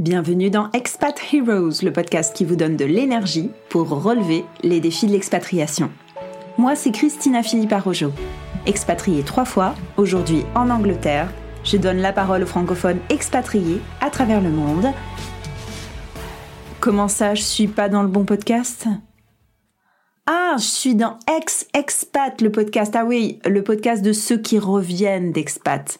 Bienvenue dans Expat Heroes, le podcast qui vous donne de l'énergie pour relever les défis de l'expatriation. Moi, c'est Christina Philippe Arrojo. Expatriée trois fois, aujourd'hui en Angleterre, je donne la parole aux francophones expatriés à travers le monde. Comment ça, je suis pas dans le bon podcast? Ah, je suis dans Ex-Expat, le podcast. Ah oui, le podcast de ceux qui reviennent d'expat.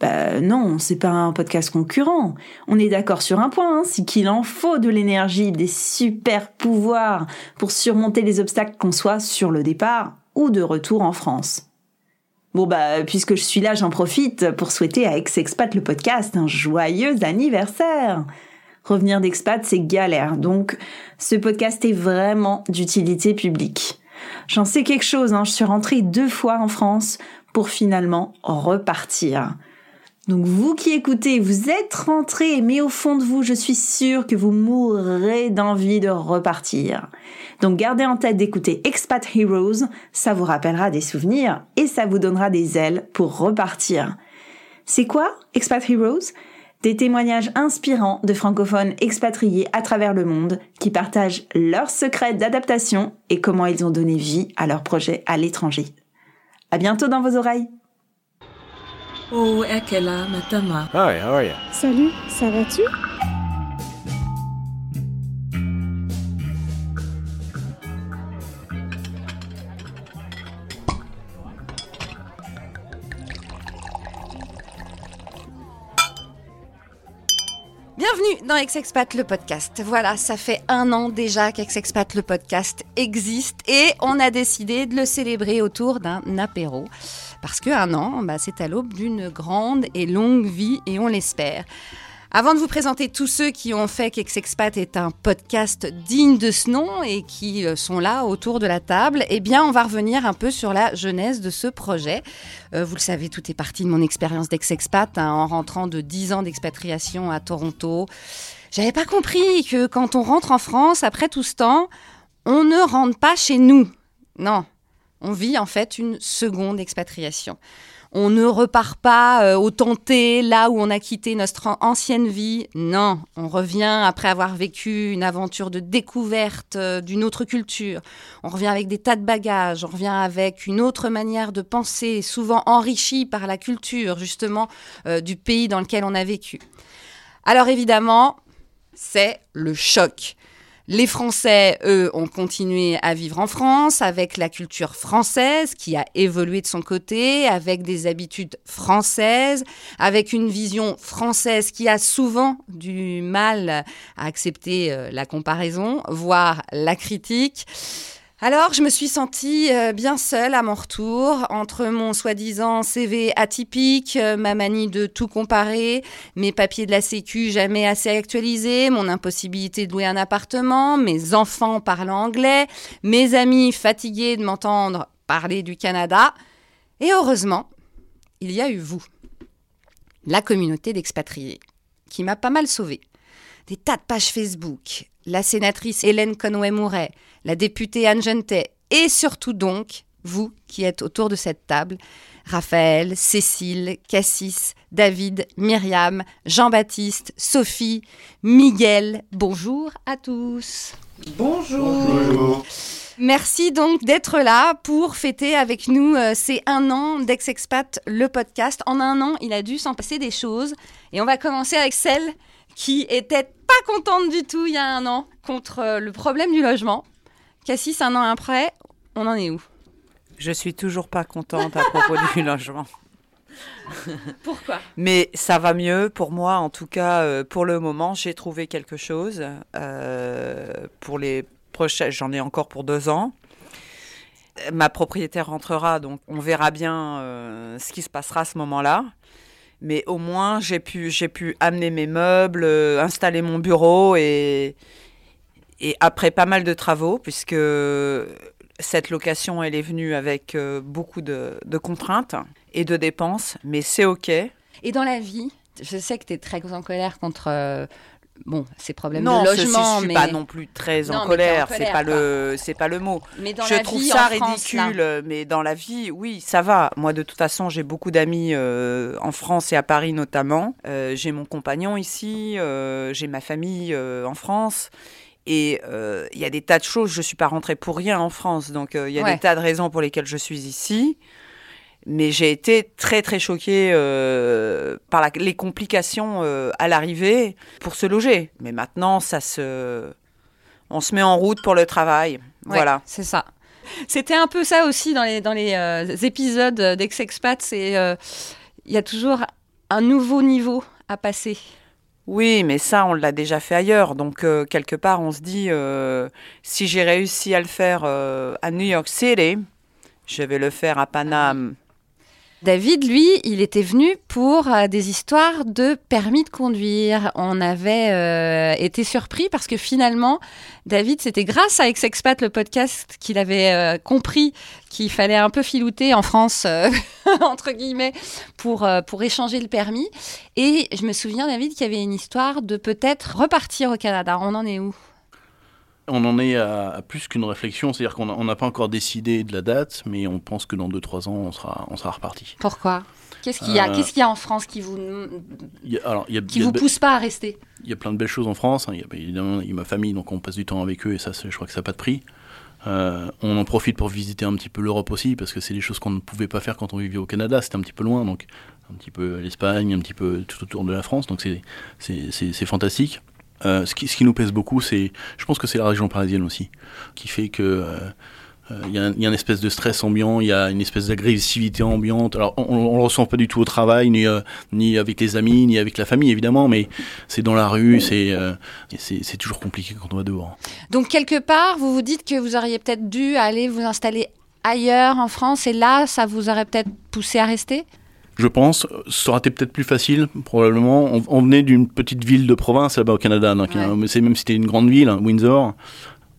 Ben non, c'est pas un podcast concurrent. On est d'accord sur un point, hein, c'est qu'il en faut de l'énergie, des super pouvoirs pour surmonter les obstacles qu'on soit sur le départ ou de retour en France. Bon bah puisque je suis là, j'en profite pour souhaiter à Ex-Expat le podcast un joyeux anniversaire. Revenir d'expat, c'est galère. Donc, ce podcast est vraiment d'utilité publique. J'en sais quelque chose, hein. je suis rentrée deux fois en France pour finalement repartir. Donc vous qui écoutez, vous êtes rentrés, mais au fond de vous, je suis sûre que vous mourrez d'envie de repartir. Donc gardez en tête d'écouter Expat Heroes, ça vous rappellera des souvenirs et ça vous donnera des ailes pour repartir. C'est quoi Expat Heroes? Des témoignages inspirants de francophones expatriés à travers le monde qui partagent leurs secrets d'adaptation et comment ils ont donné vie à leurs projets à l'étranger. À bientôt dans vos oreilles. Oh, Ekela, Matama. Hi, how are you? Salut, ça va-tu? Bienvenue dans Ex-Expat le podcast. Voilà, ça fait un an déjà qu'Ex-Expat le podcast existe et on a décidé de le célébrer autour d'un apéro. Parce qu'un an, bah, c'est à l'aube d'une grande et longue vie et on l'espère. Avant de vous présenter tous ceux qui ont fait qu'Ex-Expat est un podcast digne de ce nom et qui euh, sont là autour de la table, eh bien, on va revenir un peu sur la genèse de ce projet. Euh, vous le savez, tout est parti de mon expérience d'ex-expat hein, en rentrant de 10 ans d'expatriation à Toronto. J'avais pas compris que quand on rentre en France, après tout ce temps, on ne rentre pas chez nous. Non, on vit en fait une seconde expatriation on ne repart pas euh, au tenté là où on a quitté notre ancienne vie. Non, on revient après avoir vécu une aventure de découverte euh, d'une autre culture. On revient avec des tas de bagages, on revient avec une autre manière de penser, souvent enrichie par la culture justement euh, du pays dans lequel on a vécu. Alors évidemment, c'est le choc. Les Français, eux, ont continué à vivre en France avec la culture française qui a évolué de son côté, avec des habitudes françaises, avec une vision française qui a souvent du mal à accepter euh, la comparaison, voire la critique. Alors, je me suis sentie euh, bien seule à mon retour, entre mon soi-disant CV atypique, euh, ma manie de tout comparer, mes papiers de la Sécu jamais assez actualisés, mon impossibilité de louer un appartement, mes enfants parlant anglais, mes amis fatigués de m'entendre parler du Canada. Et heureusement, il y a eu vous, la communauté d'expatriés, qui m'a pas mal sauvée. Des tas de pages Facebook, la sénatrice Hélène Conway-Mouret, la députée Anne Gentet, et surtout donc, vous qui êtes autour de cette table, Raphaël, Cécile, Cassis, David, Myriam, Jean-Baptiste, Sophie, Miguel. Bonjour à tous. Bonjour. Merci donc d'être là pour fêter avec nous euh, ces un an d'Ex-Expat, le podcast. En un an, il a dû s'en passer des choses. Et on va commencer avec celle qui était pas contente du tout il y a un an contre euh, le problème du logement. Cassis, un an après, on en est où? Je suis toujours pas contente à propos du logement. Pourquoi? Mais ça va mieux pour moi, en tout cas euh, pour le moment. J'ai trouvé quelque chose euh, pour les prochains. J'en ai encore pour deux ans. Ma propriétaire rentrera, donc on verra bien ce qui se passera à ce moment-là mais au moins j'ai pu j'ai pu amener mes meubles, euh, installer mon bureau et et après pas mal de travaux puisque cette location elle est venue avec euh, beaucoup de, de, contraintes et de dépenses, mais c'est ok. Et dans la vie, je sais que tu es très en colère contre euh, bon, ces problèmes non, de logement, je suis mais pas non plus très Non, en colère. en C'est colère, pas quoi. le, c'est pas le mot. mais dans je la trouve vie ça France, ridicule, mais dans la vie, oui, ça va. Moi, de toute façon, j'ai beaucoup d'amis euh, en France et à Paris notamment. Euh, j'ai mon compagnon ici, euh, j'ai ma famille en France. Et euh, il y a des tas de choses. Je suis pas rentrée pour rien en France, donc euh, il y a Ouais. des tas de raisons pour lesquelles je suis ici. Mais j'ai été très très choquée euh, par la- les complications euh, à l'arrivée pour se loger. Mais maintenant, ça se, on se met en route pour le travail. Ouais, Voilà. c'est ça. C'était un peu ça aussi dans les, dans les euh, épisodes d'Ex-Expat, il y a toujours un nouveau niveau à passer. Oui, mais ça, on l'a déjà fait ailleurs. Donc, euh, quelque part, on se dit, euh, si j'ai réussi à le faire euh, à New York City, je vais le faire à Paname. David, lui, il était venu pour euh, des histoires de permis de conduire. On avait euh, été surpris parce que finalement, David, c'était grâce à Ex-Expat, le podcast, qu'il avait euh, compris qu'il fallait un peu filouter en France, entre guillemets, pour, pour échanger le permis. Et je me souviens, David, qu'il y avait une histoire de peut-être repartir au Canada. On en est où? On en est à, à plus qu'une réflexion, c'est-à-dire qu'on n'a pas encore décidé de la date, mais on pense que dans 2-3 ans, on sera, on sera reparti. Pourquoi? Qu'est-ce qu'il y a Euh, Qu'est-ce qu'il y a en France qui vous, Il y a, alors, il y a, qui il y a vous pousse pas à rester? Il y a plein de belles choses en France. hein. Il y a, bah, évidemment, il y a ma famille, donc on passe du temps avec eux, et ça, je crois que ça n'a pas de prix. Euh, on en profite pour visiter un petit peu l'Europe aussi, parce que c'est des choses qu'on ne pouvait pas faire quand on vivait au Canada, c'était un petit peu loin, donc un petit peu l'Espagne, un petit peu tout autour de la France, donc c'est- c'est c'est- c'est fantastique. Euh, ce, qui, nous pèse beaucoup, c'est, je pense que c'est la région parisienne aussi, qui fait que euh, euh, il y, a une espèce de stress ambiant, il y a une espèce d'agressivité ambiante. Alors, on, on le ressent pas du tout au travail, ni, ni avec les amis, ni avec la famille, évidemment, mais c'est dans la rue, c'est c'est toujours compliqué quand on va dehors. Donc quelque part, vous vous dites que vous auriez peut-être dû aller vous installer ailleurs en France et là, ça vous aurait peut-être poussé à rester? Je pense, ça aurait été peut-être plus facile, probablement. On, on venait d'une petite ville de province là-bas au Canada, donc, Ouais. c'est même si c'était une grande ville, hein, Windsor.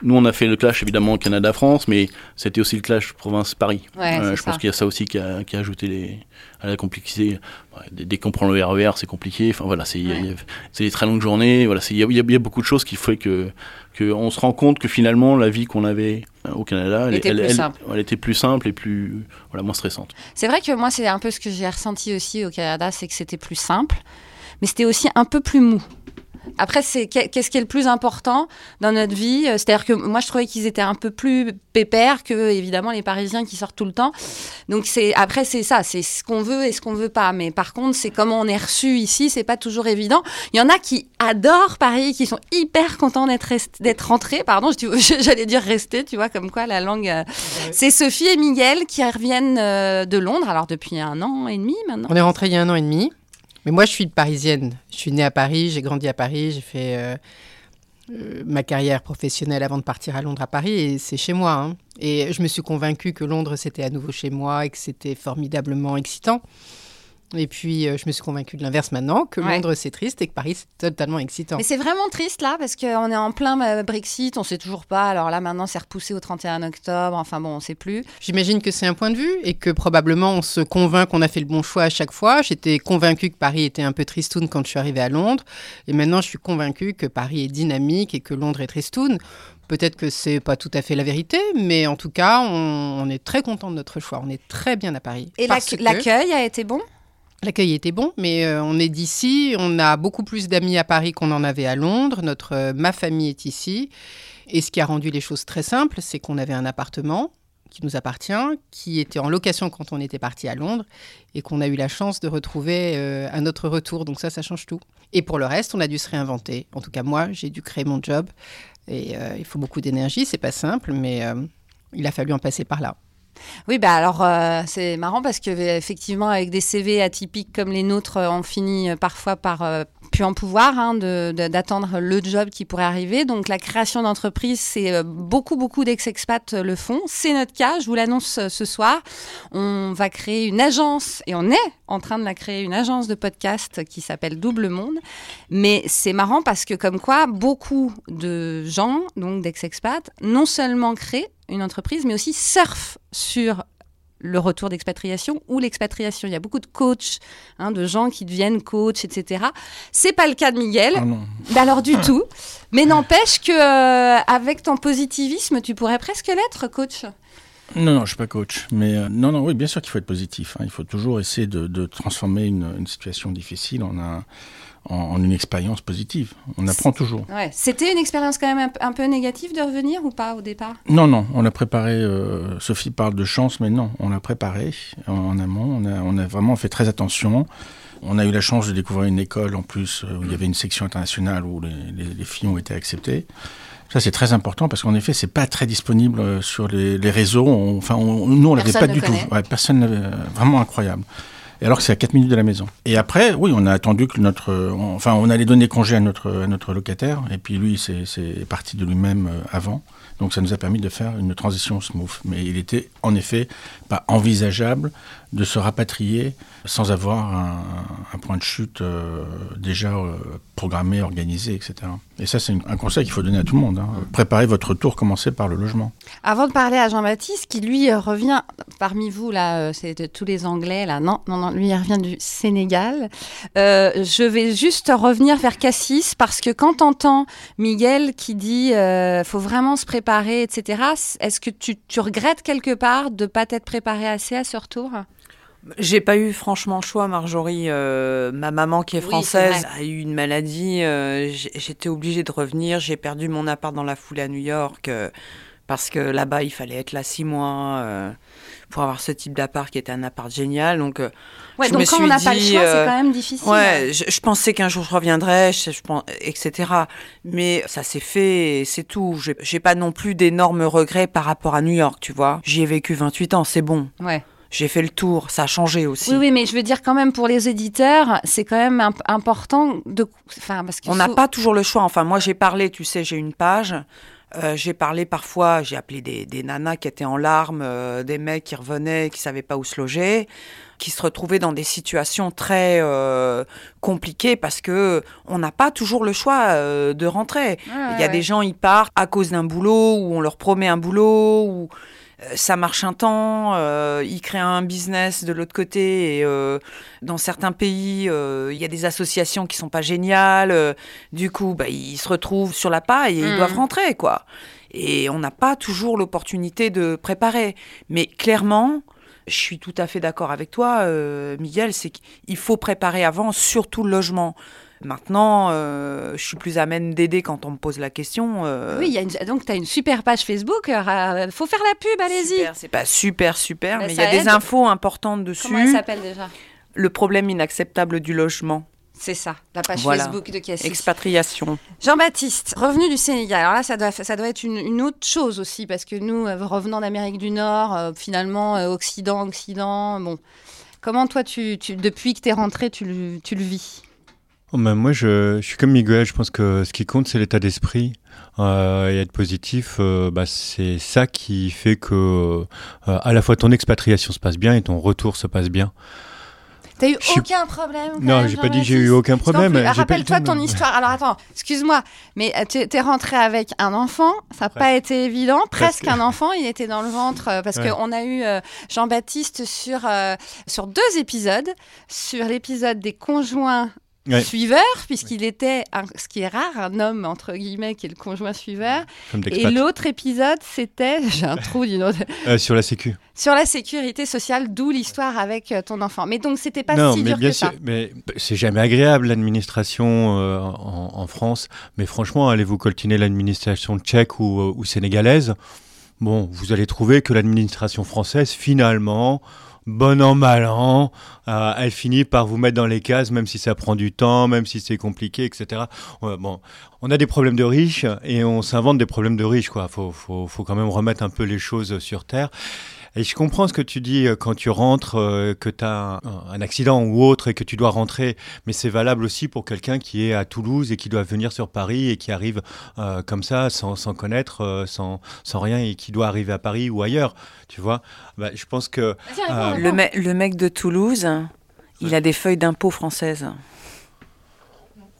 Nous, on a fait le clash évidemment Canada-France, mais c'était aussi le clash province-Paris. Ouais, Euh, je pense qu'il y a ça aussi qui a, qui a ajouté les, à la complexité. Ouais, dès, qu'on prend le RER, c'est compliqué. Enfin voilà, c'est Ouais. des très longues journées. Voilà, il y, a- y y beaucoup de choses qui fait que, que on se rend compte que finalement la vie qu'on avait euh, au Canada, elle, Était elle- plus elle- simple. elle était plus simple et plus voilà moins stressante. C'est vrai que moi, c'est un peu ce que j'ai ressenti aussi au Canada, c'est que c'était plus simple, mais c'était aussi un peu plus mou. Après, c'est qu'est- qu'est-ce qui est le plus important dans notre vie? C'est-à-dire que moi, je trouvais qu'ils étaient un peu plus pépères que, évidemment, les Parisiens qui sortent tout le temps. Donc, c'est après, c'est ça, c'est ce qu'on veut et ce qu'on veut pas. Mais par contre, c'est comment on est reçu ici, c'est pas toujours évident. Il y en a qui adorent Paris, qui sont hyper contents d'être rest- d'être rentrés. Pardon, je- j'allais dire rester, tu vois, comme quoi la langue. euh, C'est Sophie et Miguel qui reviennent euh, de Londres, alors depuis un an et demi maintenant. On est rentré il y a un an et demi. Mais moi, je suis parisienne. Je suis née à Paris, j'ai grandi à Paris, j'ai fait euh, euh, ma carrière professionnelle avant de partir à Londres à Paris et c'est chez moi. hein. Et je me suis convaincue que Londres, c'était à nouveau chez moi et que c'était formidablement excitant. Et puis, euh, je me suis convaincue de l'inverse maintenant, que Ouais. Londres, c'est triste et que Paris, c'est totalement excitant. Mais c'est vraiment triste là, parce qu'on est en plein euh, Brexit, on sait toujours pas. Alors là, maintenant, c'est repoussé au 31 octobre. Enfin bon, on sait plus. J'imagine que c'est un point de vue et que probablement on se convainc qu'on a fait le bon choix à chaque fois. J'étais convaincue que Paris était un peu tristoun quand je suis arrivée à Londres et maintenant je suis convaincue que Paris est dynamique et que Londres est tristoun. Peut-être que c'est pas tout à fait la vérité, mais en tout cas, on, on est très content de notre choix. On est très bien à Paris. Et que l'accueil a été bon? L'accueil était bon, mais euh, on est d'ici. On a beaucoup plus d'amis à Paris qu'on en avait à Londres. Notre, euh, ma famille est ici. Et ce qui a rendu les choses très simples, c'est qu'on avait un appartement qui nous appartient, qui était en location quand on était parti à Londres, et qu'on a eu la chance de retrouver euh, à notre retour. Donc ça, ça change tout. Et pour le reste, on a dû se réinventer. En tout cas, moi, j'ai dû créer mon job. Et il faut beaucoup d'énergie, c'est pas simple, mais il a fallu en passer par là. Oui, bah alors euh, c'est marrant parce que effectivement, avec des CV atypiques comme les nôtres, euh, on finit euh, parfois par euh, plus en pouvoir hein, d'attendre le job qui pourrait arriver. Donc la création d'entreprise, c'est beaucoup beaucoup d'ex-expats le font. C'est notre cas. Je vous l'annonce ce soir. On va créer une agence et on est en train de la créer une agence de podcast qui s'appelle Double Monde. Mais c'est marrant parce que comme quoi beaucoup de gens, donc d'ex-expats, non seulement créent une entreprise, mais aussi surfent sur le retour d'expatriation ou l'expatriation. Il y a beaucoup de coachs, hein, de gens qui deviennent coachs, etc. C'est pas le cas de Miguel. Ah non. Bah alors du tout. Mais n'empêche que euh, avec ton positivisme, tu pourrais presque l'être, coach. Non, non, je suis pas coach. Mais euh, non, non, oui, bien sûr qu'il faut être positif. hein. Il faut toujours essayer de, de transformer une, une situation difficile en, un, en, en une expérience positive. On apprend toujours. Ouais. C'était une expérience quand même un, peu négative de revenir ou pas au départ? Non, non, on l'a préparé. euh, Sophie parle de chance, mais non, on l'a préparé en, en amont. On a, on a vraiment fait très attention. On a eu la chance de découvrir une école en plus euh, où il y avait une section internationale où les, les- les filles ont été acceptées. Ça, c'est très important parce qu'en effet, c'est pas très disponible euh, sur les, les réseaux. On- enfin, on- nous, on l'avait pas du connaît. tout. Ouais, personne n'avait. euh, Vraiment incroyable. Et alors que c'est à 4 minutes de la maison. Et après, oui, on a attendu que notre. enfin, on allait donner congé à notre, à notre locataire. Et puis lui, c'est c'est parti de lui-même euh, avant. Donc ça nous a permis de faire une transition smooth. Mais il était en effet pas envisageable de se rapatrier sans avoir un, point de chute euh, déjà euh, programmé, organisé, etc. Et ça, c'est un conseil qu'il faut donner à tout le monde. hein. Préparez votre retour, commencez par le logement. Avant de parler à Jean-Baptiste, qui lui revient parmi vous, là, euh, c'est de tous les Anglais, là, non, non, non, lui, il revient du Sénégal. Je vais juste revenir vers Cassis, parce que quand t'entends Miguel qui dit faut vraiment se préparer, etc., est-ce que tu, tu regrettes quelque part de pas t'être préparé assez à ce retour? J'ai pas eu franchement le choix, Marjorie. Euh, ma maman qui est Oui, française a eu une maladie. euh, J'étais obligée de revenir. J'ai perdu mon appart dans la foulée à New York euh, parce que là-bas il fallait être là six mois pour avoir ce type d'appart qui était un appart génial. Donc Ouais, Je donc me quand suis on n'a pas le choix, c'est quand même difficile. Ouais, je, je pensais qu'un jour je reviendrais, je, je pense, etc. Mais ça s'est fait c'est tout. J'ai pas non plus d'énormes regrets par rapport à New York, tu vois. J'y ai vécu 28 ans, c'est bon. Ouais. J'ai fait le tour, ça a changé aussi. Oui, oui, mais je veux dire quand même pour les éditeurs, c'est quand même imp- important de, enfin parce On n'a faut- pas toujours le choix. Enfin, moi, j'ai parlé, tu sais, j'ai une page. euh, j'ai parlé parfois, j'ai appelé des, des nanas qui étaient en larmes, euh, des mecs qui revenaient, qui savaient pas où se loger, qui se retrouvaient dans des situations très euh, compliquées parce que on n'a pas toujours le choix de rentrer. Il y a ouais, des gens, ils partent à cause d'un boulot, ou on leur promet un boulot, ou ça marche un temps, euh, ils créent un business de l'autre côté, et euh, dans certains pays, euh, il y a des associations qui sont pas géniales, euh, du coup, bah, ils se retrouvent sur la paille et ils Mm. doivent rentrer, quoi. Et on n'a pas toujours l'opportunité de préparer. Mais clairement, je suis tout à fait d'accord avec toi, euh, Miguel, c'est qu'il faut préparer avant, surtout le logement. Maintenant, euh, je suis plus amène d'aider quand on me pose la question. euh, Oui, y a une- donc tu as une super page Facebook. Il faut faire la pub, allez-y. C'est pas super, super, Bah, mais il y a des infos importantes dessus. Comment elle s'appelle déjà? Le problème inacceptable du logement. C'est ça, la page Voilà. Facebook de Cassis. Expatriation. Jean-Baptiste, revenu du Sénégal. Alors là, ça doit, ça doit être une, une autre chose aussi, parce que nous, euh, revenant d'Amérique du Nord, euh, finalement, euh, Occident, Occident, bon. Comment toi, tu, tu- depuis que tu es rentré, tu tu le vis? Oh, ben, moi, je, je suis comme Miguel. Je pense que ce qui compte, c'est l'état d'esprit. Euh, et être positif, euh, bah, c'est ça qui fait que euh, à la fois ton expatriation se passe bien et ton retour se passe bien. T'as eu aucun problème quand Non, j'ai pas dit que j'ai eu aucun problème. Rappelle-toi ton histoire. Alors attends, excuse-moi, mais euh, tu es rentré avec un enfant, ça n'a pas été évident, presque, Presque. un enfant, il était dans le ventre, parce Ouais. qu'on a eu euh, Jean-Baptiste sur, euh, sur deux épisodes, sur l'épisode des conjoints Ouais. suiveurs, puisqu'il était, un- ce qui est rare, un homme, entre guillemets, qui est le conjoint suiveur, et l'autre épisode, c'était, j'ai un trou d'une autre, Euh, sur la sécu. sur la sécurité sociale, d'où l'histoire avec euh, ton enfant. Mais donc, c'était pas non, si mais dur bien que sûr, ça. mais c'est jamais agréable l'administration euh, en, en France. Mais franchement, allez-vous coltiner l'administration tchèque ou, ou sénégalaise? Bon, vous allez trouver que l'administration française, finalement, bon an mal an, euh, elle finit par vous mettre dans les cases, même si ça prend du temps, même si c'est compliqué, etc. Bon, on a des problèmes de riches et on s'invente des problèmes de riches, quoi. Faut, faut, faut quand même remettre un peu les choses sur terre. Et je comprends ce que tu dis euh, quand tu rentres, euh, que tu as un, accident ou autre et que tu dois rentrer, mais c'est valable aussi pour quelqu'un qui est à Toulouse et qui doit venir sur Paris et qui arrive euh, comme ça, sans, sans connaître, sans, sans rien, et qui doit arriver à Paris ou ailleurs, tu vois. Bah, je pense que... Euh. Le, me- le mec de Toulouse, il a des feuilles d'impôt françaises.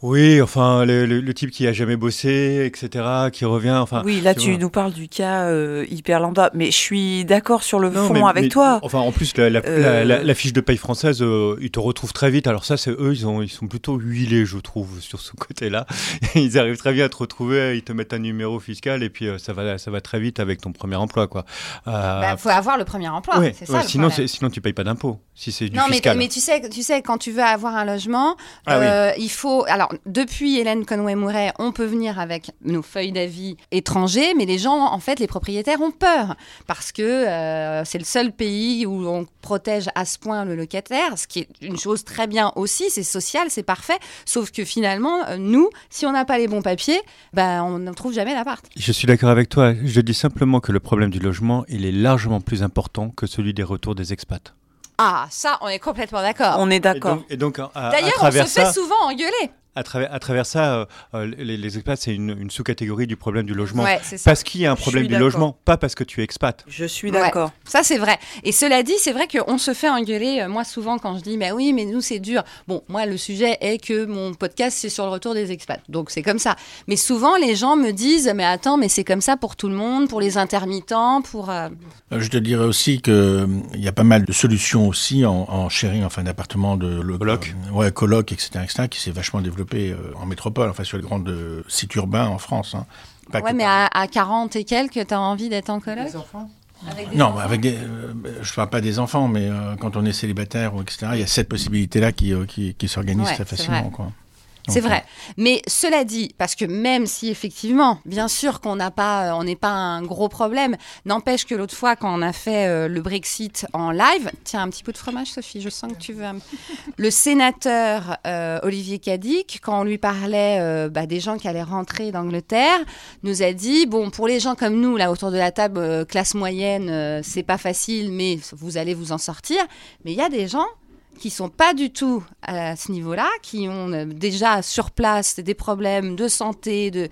Oui, enfin, le, le- le type qui a jamais bossé, etc., qui revient, enfin... oui, là, tu vois. nous parles du cas euh, hyper lambda. Mais je suis d'accord sur le Non, fond mais- avec mais- toi. Enfin, en plus, la, la, Euh, la- la- la fiche de paye française, euh, ils te retrouvent très vite. Alors ça, c'est eux, ils, ont, ils sont plutôt huilés, je trouve, sur ce côté-là. ils arrivent très bien à te retrouver, ils te mettent un numéro fiscal et puis euh, ça, va, ça va très vite avec ton premier emploi, quoi. Euh, Bah, faut avoir le premier emploi. ouais, c'est ça ouais, le sinon, sinon, tu payes pas d'impôt, si c'est du Non, mais, fiscal. mais tu sais, tu sais, quand tu veux avoir un logement, Ah oui. euh, il faut. Alors, depuis Hélène Conway-Mouret, on peut venir avec nos feuilles d'avis étrangers, mais les gens, en fait, les propriétaires ont peur parce que euh, c'est le seul pays où on protège à ce point le locataire, ce qui est une chose très bien aussi, c'est social, c'est parfait. Sauf que finalement, euh, nous, si on n'a pas les bons papiers, ben, on ne trouve jamais l'appart. Je suis d'accord avec toi. Je dis simplement que le problème du logement, il est largement plus important que celui des retours des expats. Ah, ça, on est complètement d'accord. On est Et d'accord. donc, et donc, à- à, D'ailleurs, on se fait souvent engueuler. À travers, à travers ça, euh, euh, les, les expats, c'est une, une sous-catégorie du problème du logement. Ouais, c'est ça. Parce qu'il y a un problème du logement, pas parce que tu es expat. Je suis Ouais. d'accord. Ça, c'est vrai. Et cela dit, c'est vrai qu'on se fait engueuler, euh, moi, souvent, quand je dis, mais oui, mais nous, c'est dur. Bon, moi, le sujet est que mon podcast, c'est sur le retour des expats. Donc, c'est comme ça. Mais souvent, les gens me disent, mais attends, mais c'est comme ça pour tout le monde, pour les intermittents, pour. euh, Je te dirais aussi que hum, il y a pas mal de solutions aussi en, en sharing, enfin d'appartements de lo- Coloc. euh, ouais, coloc, etc., etc., qui s'est vachement développé euh, en métropole, enfin sur les grands euh, sites urbains en France. hein. Pas Ouais, mais à, à 40 et quelques, t'as envie d'être en coloc Avec des Non, enfants avec des, euh, je parle pas des enfants, mais euh, quand on est célibataire ou etc., il y a cette possibilité-là qui, euh, qui, qui s'organise Ouais, très facilement. Quoi. C'est vrai. Mais cela dit, parce que même si effectivement, bien sûr qu'on n'a pas, euh, on n'est pas un gros problème, n'empêche que l'autre fois quand on a fait euh, le Brexit en live, tiens un petit peu de fromage, Sophie, je sens que tu veux. un- Le sénateur euh, Olivier Cadic, quand on lui parlait euh, bah, des gens qui allaient rentrer d'Angleterre, nous a dit bon pour les gens comme nous là autour de la table, classe moyenne, c'est pas facile, mais vous allez vous en sortir. Mais il y a des gens qui sont pas du tout à ce niveau-là, qui ont euh, déjà sur place des problèmes de santé, de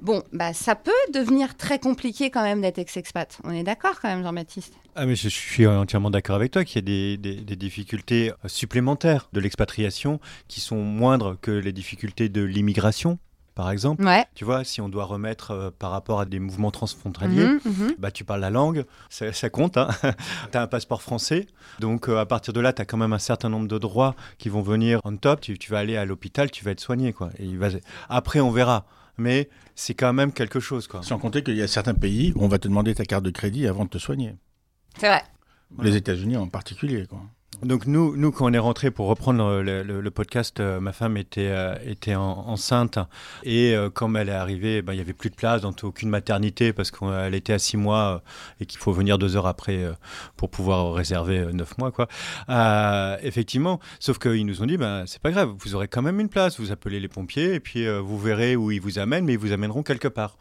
bon, bah ça peut devenir très compliqué quand même d'être ex-expat. On est d'accord quand même, Jean-Baptiste? Ah, mais je suis entièrement d'accord avec toi qu'il y a des, difficultés supplémentaires de l'expatriation qui sont moindres que les difficultés de l'immigration, par exemple. Ouais. Tu vois, si on doit remettre euh, par rapport à des mouvements transfrontaliers, Mhm, mhm. bah, tu parles la langue, ça, ça compte. Hein. tu as un passeport français, donc euh, à partir de là, tu as quand même un certain nombre de droits qui vont venir en top. Tu, tu vas aller à l'hôpital, tu vas être soigné. Quoi. Et il va... Après, on verra. Mais c'est quand même quelque chose. Quoi. Sans compter qu'il y a certains pays où on va te demander ta carte de crédit avant de te soigner. C'est vrai. Les États-Unis en particulier. Quoi. Donc nous, nous, quand on est rentré pour reprendre le, podcast, euh, ma femme était, euh, était en- enceinte et euh, comme elle est arrivée, ben, il y avait plus de place dans aucune maternité parce qu'elle était à six mois euh, et qu'il faut venir deux heures après pour pouvoir réserver neuf mois, quoi. Effectivement, sauf qu'ils nous ont dit, ben c'est pas grave, vous aurez quand même une place, vous appelez les pompiers et puis vous verrez où ils vous amènent, mais ils vous amèneront quelque part.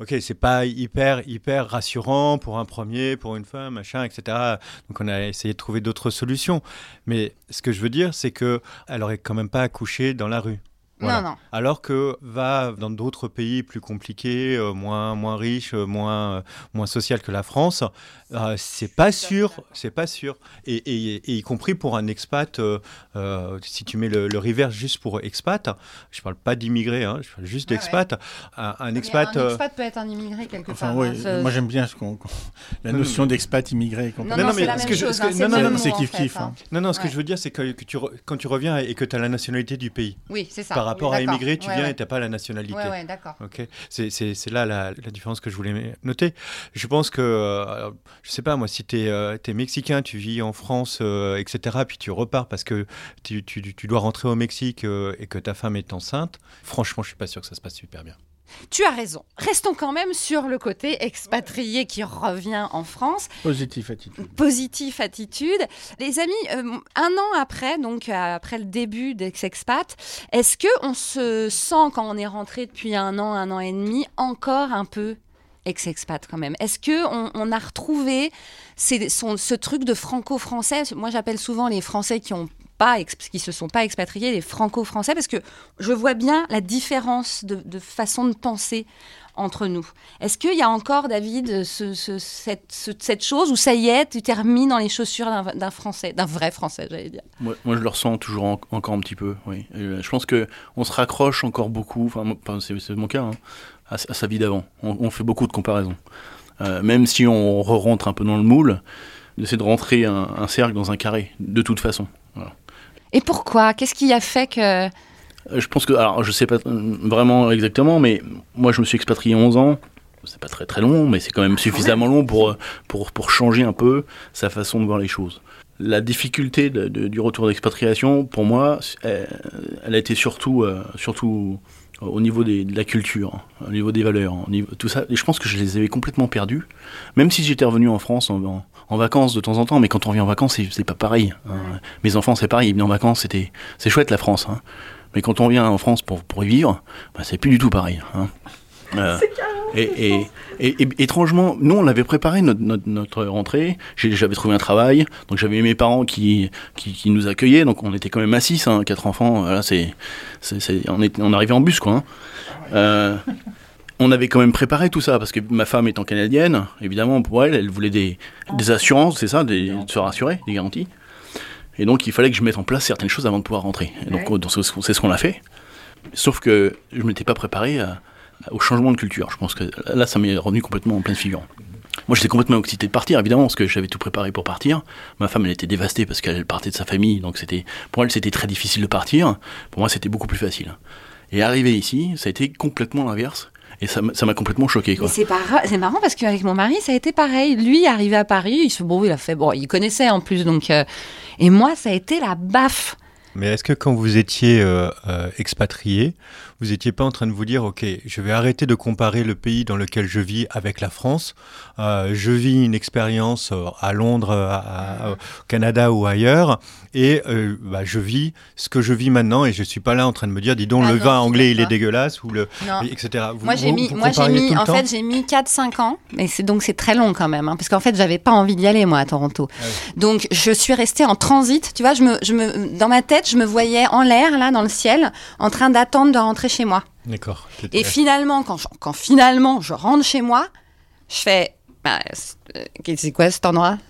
Ok, c'est pas hyper hyper rassurant pour un premier, pour une femme, machin, etc. Donc on a essayé de trouver d'autres solutions. Mais ce que je veux dire, c'est que elle aurait quand même pas accouché dans la rue. Voilà. Non, non. Alors que va dans d'autres pays plus compliqués, euh, moins moins riches, euh, moins euh, moins social que la France, euh, c'est pas sûr, c'est pas sûr. Et, et- et y compris pour un expat, euh, euh, si tu mets le, le reverse juste pour expat, je parle pas d'immigré, hein, je parle juste Ouais, d'expat. Un, un expat. Mais un expat peut être un immigré quelque Enfin, part. hein, ce- moi j'aime bien ce qu'on, qu'on- la notion d'expat immigré. Non, non, Non, c'est la même chose. hein, non, non, kiff, kiff, hein. hein. Non, non, ce que je veux dire, c'est que, que tu re- quand tu reviens et que tu as la nationalité du pays. Oui, c'est ça. Par rapport à immigré, tu Ouais, viens ouais. et tu n'as pas la nationalité. Ouais, ouais, d'accord. C'est là la, la différence que je voulais noter. Je pense que, euh, je sais pas moi, si tu es, mexicain, tu vis en France, euh, etc., puis tu repars parce que tu, tu- tu dois rentrer au Mexique euh, et que ta femme est enceinte, franchement, je suis pas sûr que ça se passe super bien. Tu as raison. Restons quand même sur le côté expatrié qui revient en France. Positif attitude. Positif attitude. Les amis, euh, un an après, donc après le début d'Ex-Expat, est-ce que on se sent quand on est rentré depuis un an, un an et demi, encore un peu ex-expat quand même? Est-ce que on, on a retrouvé ces- son- ce truc de franco-français? Moi, j'appelle souvent les Français qui ont pas, qui se sont pas expatriés, les franco-français, parce que je vois bien la différence de, façon de penser entre nous. Est-ce qu'il y a encore, David, ce, cette, cette, chose où ça y est, tu t'es remis dans les chaussures d'un Français, d'un vrai Français, j'allais dire? Moi, je le ressens toujours encore un petit peu, oui. Euh, je pense qu'on se raccroche encore beaucoup, enfin, c'est mon cas, hein, à, sa vie d'avant. On, fait beaucoup de comparaisons. Euh, même si on rentre un peu dans le moule, c'est de rentrer un, cercle dans un carré, de toute façon. Et pourquoi? Qu'est-ce qui a fait que je pense que, alors je sais pas vraiment exactement, mais moi je me suis expatrié 11 ans. C'est pas très très long, mais c'est quand même suffisamment long pour, pour, pour changer un peu sa façon de voir les choses. La difficulté du retour d'expatriation, pour moi, elle, a été surtout, euh, surtout au niveau de la culture, au niveau des valeurs, au niveau, tout ça. Et je pense que je les avais complètement perdus. Même si j'étais revenu en France en, vacances de temps en temps, mais quand on vient en vacances, c'est pas pareil. Hein. Mes enfants, c'est pareil, ils venaient en vacances, c'était, c'est chouette la France. Hein. Mais quand on vient en France pour, pour y vivre, bah, c'est plus du tout pareil. Hein. Euh, et, et, et, étrangement, nous, on avait préparé notre, notre, rentrée. J'avais trouvé un travail, donc j'avais mes parents qui, qui, qui, nous accueillaient. Donc on était quand même à 6, hein, 4 enfants. C'est, on, est, on arrivait en bus, quoi. Hein. Euh, on avait quand même préparé tout ça parce que ma femme étant canadienne, évidemment, pour elle, elle voulait des, des assurances, c'est ça, des, de se rassurer, des garanties. Et donc, il fallait que je mette en place certaines choses avant de pouvoir rentrer. Et donc, c'est ce qu'on a fait. Sauf que je ne m'étais pas préparé au changement de culture. Je pense que là, ça m'est revenu complètement en pleine figure. Moi, j'étais complètement excité de partir, évidemment, parce que j'avais tout préparé pour partir. Ma femme, elle était dévastée parce qu'elle partait de sa famille, donc c'était, pour elle, c'était très difficile de partir. Pour moi, c'était beaucoup plus facile. Et arriver ici, ça a été complètement l'inverse. Et ça m'a complètement choqué. C'est marrant parce qu'avec mon mari, ça a été pareil. Lui, arrivé à Paris, il se bon, il a fait bon, il connaissait en plus, donc. Euh, et moi, ça a été la baffe. Mais est-ce que quand vous étiez euh, euh, expatrié, vous n'étiez pas en train de vous dire, OK, je vais arrêter de comparer le pays dans lequel je vis avec la France. Euh, je vis une expérience euh, à Londres, au Canada ou ailleurs, et euh, bah, je vis ce que je vis maintenant, et je suis pas là en train de me dire, dis donc, le vin anglais, il est dégueulasse, ou le, etc. moi, j'ai mis, moi, j'ai mis, en fait, j'ai mis 4-5 ans, et c'est donc c'est très long quand même, hein, parce qu'en fait, j'avais pas envie d'y aller moi à Toronto. Ah donc, je suis restée en transit. Tu vois, je me, je me, dans ma tête, je me voyais en l'air là, dans le ciel, en train d'attendre de rentrer chez moi. D'accord. Et finalement, quand, quand finalement je rentre chez moi, je fais, bah, euh, c'est quoi cet endroit?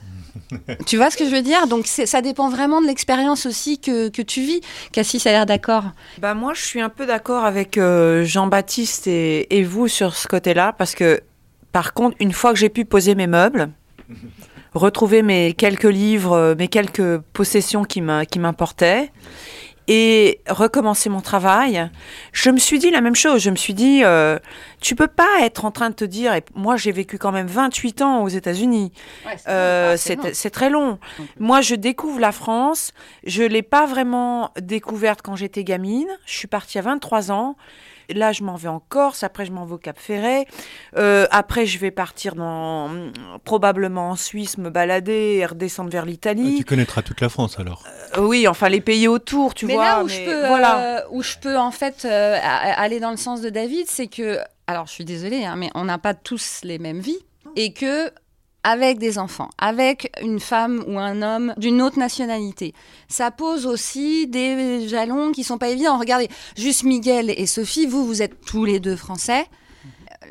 Tu vois ce que je veux dire? Donc ça dépend vraiment de l'expérience aussi que, que, tu vis. Cassis a l'air d'accord. Bah moi, je suis un peu d'accord avec euh, Jean-Baptiste et, et, vous sur ce côté-là, parce que par contre, une fois que j'ai pu poser mes meubles, retrouver mes quelques livres, mes quelques possessions qui m'importaient, et recommencer mon travail, je me suis dit la même chose. Je me suis dit, euh, tu peux pas être en train de te dire, et moi j'ai vécu quand même 28 ans aux États-Unis, euh, c'est très long. Moi je découvre la France, je l'ai pas vraiment découverte quand j'étais gamine, je suis partie à 23 ans, là, je m'en vais en Corse, après, je m'en vais au Cap Ferret. Euh, après, je vais partir dans, probablement en Suisse, me balader et redescendre vers l'Italie. Ah, tu connaîtras toute la France alors euh, Oui, enfin, les pays autour, tu mais vois. Là où, je peux, voilà. Euh, où je peux, en fait, aller dans le sens de David, c'est que, alors, je suis désolée, hein, mais on n'a pas tous les mêmes vies. Et que avec des enfants, avec une femme ou un homme d'une autre nationalité. Ça pose aussi des jalons qui sont pas évidents. Regardez, juste Miguel et Sophie, vous, vous êtes tous les deux français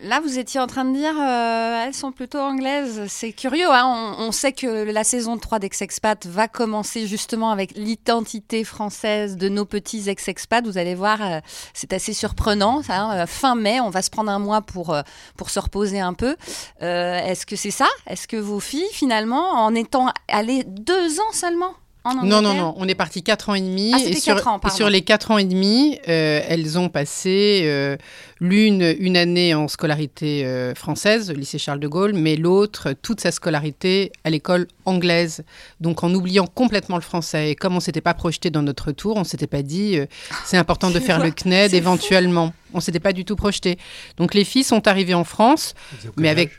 là, vous étiez en train de dire, euh, elles sont plutôt anglaises. C'est curieux, hein on, sait que la saison 3 d'Ex-Expat va commencer justement avec l'identité française de nos petits ex-expats. Vous allez voir, euh, c'est assez surprenant. Hein. fin mai, on va se prendre un mois pour, euh, pour se reposer un peu. Est-ce que c'est ça? Est-ce que vos filles, finalement, en étant allées deux ans seulement? Non, non, non, on est parti 4 ans et demi. Ah, et, sur, ans, et sur les 4 ans et demi, euh, elles ont passé euh, l'une une année en scolarité euh, française, au lycée Charles de Gaulle, mais l'autre toute sa scolarité à l'école anglaise. Donc en oubliant complètement le français. Et comme on ne s'était pas projeté dans notre tour, on ne s'était pas dit c'est important de faire le CNED éventuellement. On ne s'était pas du tout projeté. Donc les filles sont arrivées en France, mais avec...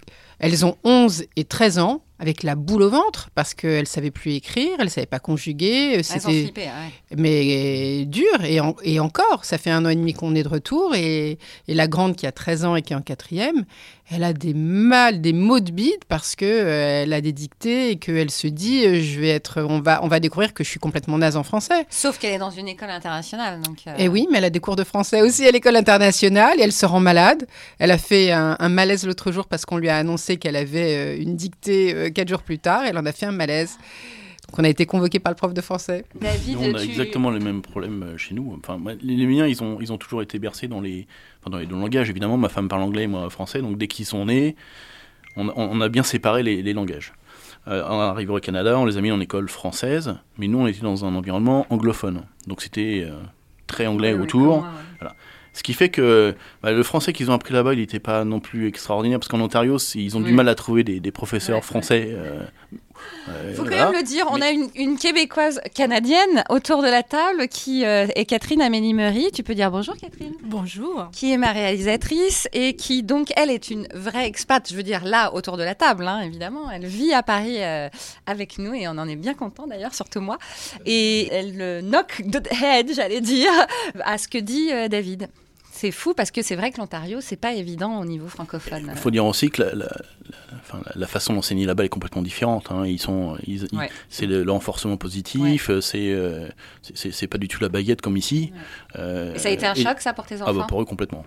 Elles ont 11 et 13 ans avec la boule au ventre parce qu'elle savait plus écrire, elle savait pas conjuguer. Ont C'était ouais. mais dur et, en- et encore, ça fait un an et demi qu'on est de retour et, et la grande qui a 13 ans et qui est en quatrième, elle a des mal, des maux de bide parce que euh, elle a des dictées et qu'elle se dit euh, je vais être, on va, on va découvrir que je suis complètement naze en français. Sauf qu'elle est dans une école internationale, donc. euh, Et oui, mais elle a des cours de français aussi à l'école internationale et elle se rend malade. Elle a fait un, un malaise l'autre jour parce qu'on lui a annoncé qu'elle avait euh, une dictée quatre jours plus tard. Elle en a fait un malaise. On a été convoqué par le prof de français. David, on a tu- exactement les mêmes problèmes euh, chez nous. Enfin, les, les miens, ils ont, ils ont toujours été bercés dans les, enfin, dans les deux langages. Évidemment, ma femme parle anglais, moi français. Donc dès qu'ils sont nés, on, on- on a bien séparé les, les langages. Euh, en arrivant au Canada, on les a mis en école française, mais nous, on était dans un environnement anglophone. Donc c'était euh, très anglais Oui, autour. Ce qui fait que bah, le français qu'ils ont appris là-bas, il n'était pas non plus extraordinaire, parce qu'en Ontario, ils ont du mal à trouver des, des professeurs Ouais, français. euh, euh, Faut quand voilà. même le dire, on Mais- a une, une québécoise canadienne autour de la table qui euh, est Catherine Amélie-Mery. Tu peux dire bonjour Catherine Bonjour. Qui est ma réalisatrice et qui donc elle est une vraie expat, je veux dire là autour de la table hein, évidemment. Elle vit à Paris euh, avec nous et on en est bien content d'ailleurs, surtout moi. Et elle euh, knock the head, j'allais dire, à ce que dit euh, David. C'est fou parce que c'est vrai que l'Ontario, c'est pas évident au niveau francophone. Il faut dire aussi que la, la- la- enfin, la- la façon d'enseigner là-bas est complètement différente. hein. Ils sont, ils- ils- Ouais. c'est le, le renforcement positif, c'est, euh, c'est- c'est pas du tout la baguette comme ici. Euh, Et ça a été un et- choc ça pour tes enfants Ah bah pour eux complètement.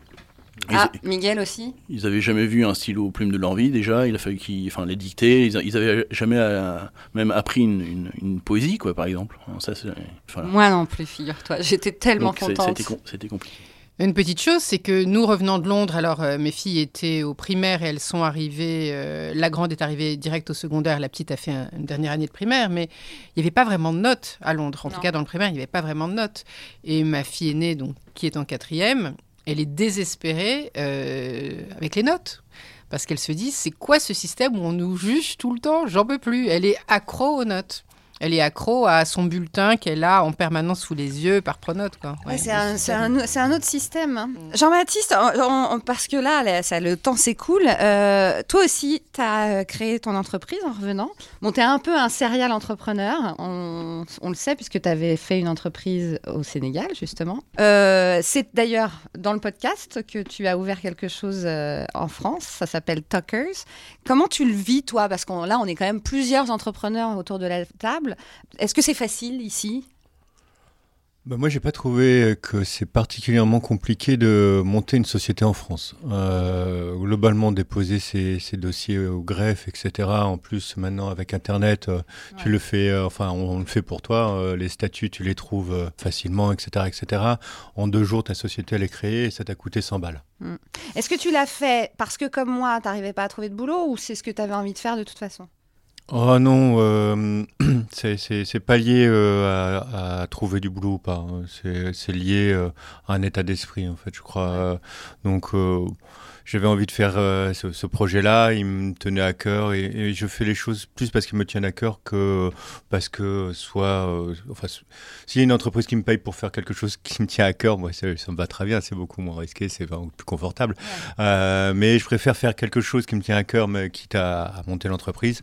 Ils, Ah, Miguel aussi ils avaient jamais vu un stylo aux plumes de leur vie déjà. Il a fallu qu'ils, enfin les dicter. Ils, a- ils avaient jamais euh, même appris une, une- une poésie quoi par exemple. Ça, c'est- voilà. Moi non plus, figure-toi. J'étais tellement Donc, contente. c'était compliqué. Une petite chose, c'est que nous revenant de Londres, alors euh, mes filles étaient au primaire et elles sont arrivées, euh, la grande est arrivée direct au secondaire, la petite a fait un- une dernière année de primaire, mais il n'y avait pas vraiment de notes à Londres. En Non. tout cas, dans le primaire, il n'y avait pas vraiment de notes. Et ma fille aînée, donc, qui est en quatrième, elle est désespérée euh, avec les notes. Parce qu'elle se dit, c'est quoi ce système où on nous juge tout le temps? J'en peux plus. Elle est accro aux notes. Elle est accro à son bulletin qu'elle a en permanence sous les yeux par pronote. Quoi. Ouais, Ouais, c'est un, autre système. hein. Jean-Baptiste, on- on- parce que là, là, ça, le temps s'écoule, euh, toi aussi, tu as créé ton entreprise en revenant. Bon, tu es un peu un serial entrepreneur, on, on le sait, puisque tu avais fait une entreprise au Sénégal, justement. Euh, c'est d'ailleurs dans le podcast que tu as ouvert quelque chose euh, en France, ça s'appelle Talkers. Comment tu le vis, toi? Parce que là, on est quand même plusieurs entrepreneurs autour de la table. Est-ce que c'est facile ici? Bah, moi, j'ai pas trouvé que c'est particulièrement compliqué de monter une société en France. Euh, globalement, déposer ses, ses dossiers au greffe, etc. En plus, maintenant avec Internet, euh, tu le fais. euh, enfin, on, on le fait pour toi. les statuts, tu les trouves facilement, etc., etc. En deux jours, ta société elle est créée et ça t'a coûté 100 balles. Est-ce que tu l'as fait parce que, comme moi, tu n'arrivais pas à trouver de boulot ou c'est ce que tu avais envie de faire de toute façon? Oh non, euh, c'est- pas lié euh, à, à trouver du boulot ou pas. hein. C'est lié euh, à un état d'esprit, en fait, je crois. Euh, Donc, j'avais envie de faire ce, ce projet-là. Il me tenait à cœur et, et je fais les choses plus parce qu'ils me tiennent à cœur que parce que soit. enfin, s'il y a une entreprise qui me paye pour faire quelque chose qui me tient à cœur, moi, ça, ça me va très bien. C'est beaucoup moins risqué, c'est vraiment plus confortable. Mais je préfère faire quelque chose qui me tient à cœur, mais quitte à, à monter l'entreprise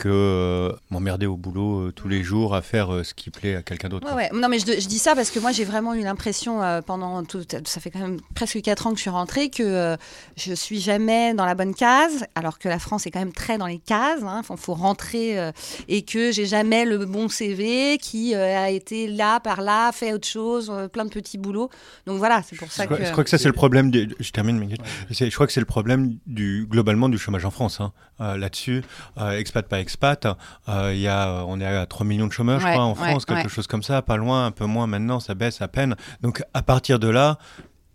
que euh, m'emmerder au boulot euh, tous les jours à faire euh, ce qui plaît à quelqu'un d'autre. Ouais, quoi. ouais. Non, mais je, je dis ça parce que moi, j'ai vraiment eu l'impression euh, pendant tout. Ça fait quand même presque 4 ans que je suis rentrée que euh, je suis jamais dans la bonne case, alors que la France est quand même très dans les cases. Il faut, faut rentrer euh, et que j'ai jamais le bon CV qui euh, a été là, par là, fait autre chose, euh, plein de petits boulots. Donc voilà, c'est pour ça Je crois, que. je crois que ça c'est le problème. Du, je termine, Je crois que c'est le problème du globalement du chômage en France. hein. Euh, Là-dessus, euh, expat pas expat, euh, il y a, on est à 3 millions de chômeurs, Ouais, je crois, en ouais, France, quelque ouais. chose comme ça, pas loin, un peu moins maintenant, ça baisse à peine. Donc à partir de là,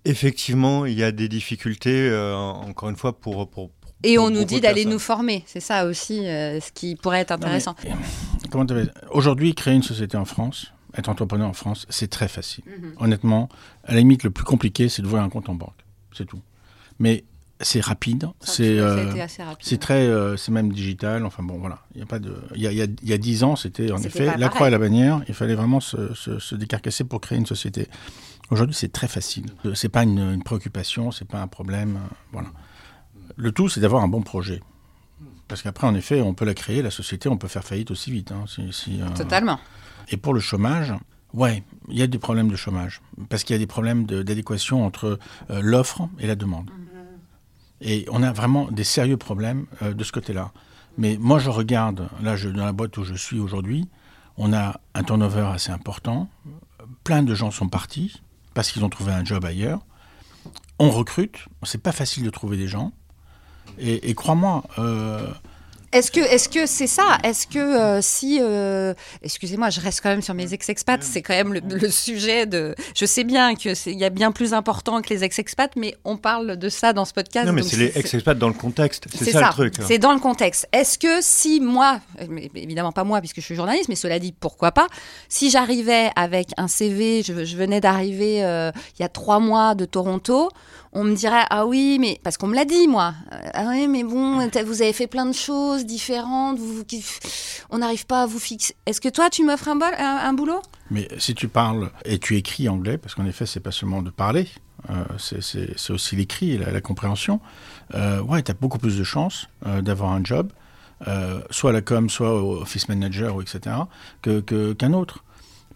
effectivement, il y a des difficultés, euh, encore une fois, pour, pour, pour- Et on nous dit de d'aller nous former. C'est ça aussi euh, ce qui pourrait être intéressant. Comment Aujourd'hui, créer une société en France, être entrepreneur en France, c'est très facile. Mhm. Honnêtement, à la limite, le plus compliqué, c'est d'ouvrir un compte en banque. C'est tout. Mais c'est rapide. C'est euh, c'est très, euh, c'est même digital. Enfin bon, voilà. Il y a pas de. Il y a, il y 10 ans, c'était en effet la pareil. croix et la bannière. Il fallait vraiment se, se, se décarcasser pour créer une société. Aujourd'hui, c'est très facile. C'est pas une, une préoccupation, c'est pas un problème. euh, Voilà. Le tout, c'est d'avoir un bon projet. Parce qu'après, en effet, on peut la créer, la société, on peut faire faillite aussi vite. hein, si- si, euh, Totalement. Et pour le chômage, ouais, il y a des problèmes de chômage. Parce qu'il y a des problèmes de- d'adéquation entre euh, l'offre et la demande. Et on a vraiment des sérieux problèmes euh, de ce côté-là. Mais moi, je regarde, là, dans la boîte où je suis aujourd'hui, on a un turnover assez important. Plein de gens sont partis parce qu'ils ont trouvé un job ailleurs. On recrute. C'est pas facile de trouver des gens. Et, et crois-moi, euh, Est-ce que est-ce que c'est ça? Est-ce que euh, si euh, excusez-moi, je reste quand même sur mes ex-expats, c'est quand même le, le sujet de. Je sais bien que c'est il y a bien plus important que les ex-expats, mais on parle de ça dans ce podcast. Non, mais c'est les ex-expats dans le contexte. C'est ça, ça, le truc. c'est dans le contexte. Est-ce que si moi, mais évidemment pas moi puisque je suis journaliste, mais cela dit, pourquoi pas, si j'arrivais avec un CV, je, je venais d'arriver euh, il y a trois mois de Toronto, on me dirait ah oui, mais parce qu'on me l'a dit moi, ah oui, mais bon, vous avez fait plein de choses différentes, vous, on n'arrive pas à vous fixer. Est-ce que toi tu m'offres un, boulot? Mais si tu parles et tu écris anglais, parce qu'en effet, c'est pas seulement de parler, euh, c'est- aussi l'écrit et la, compréhension, euh, ouais, tu as beaucoup plus de chances euh, d'avoir un job, soit à la com, soit au office manager, etc., que- que- qu'un autre.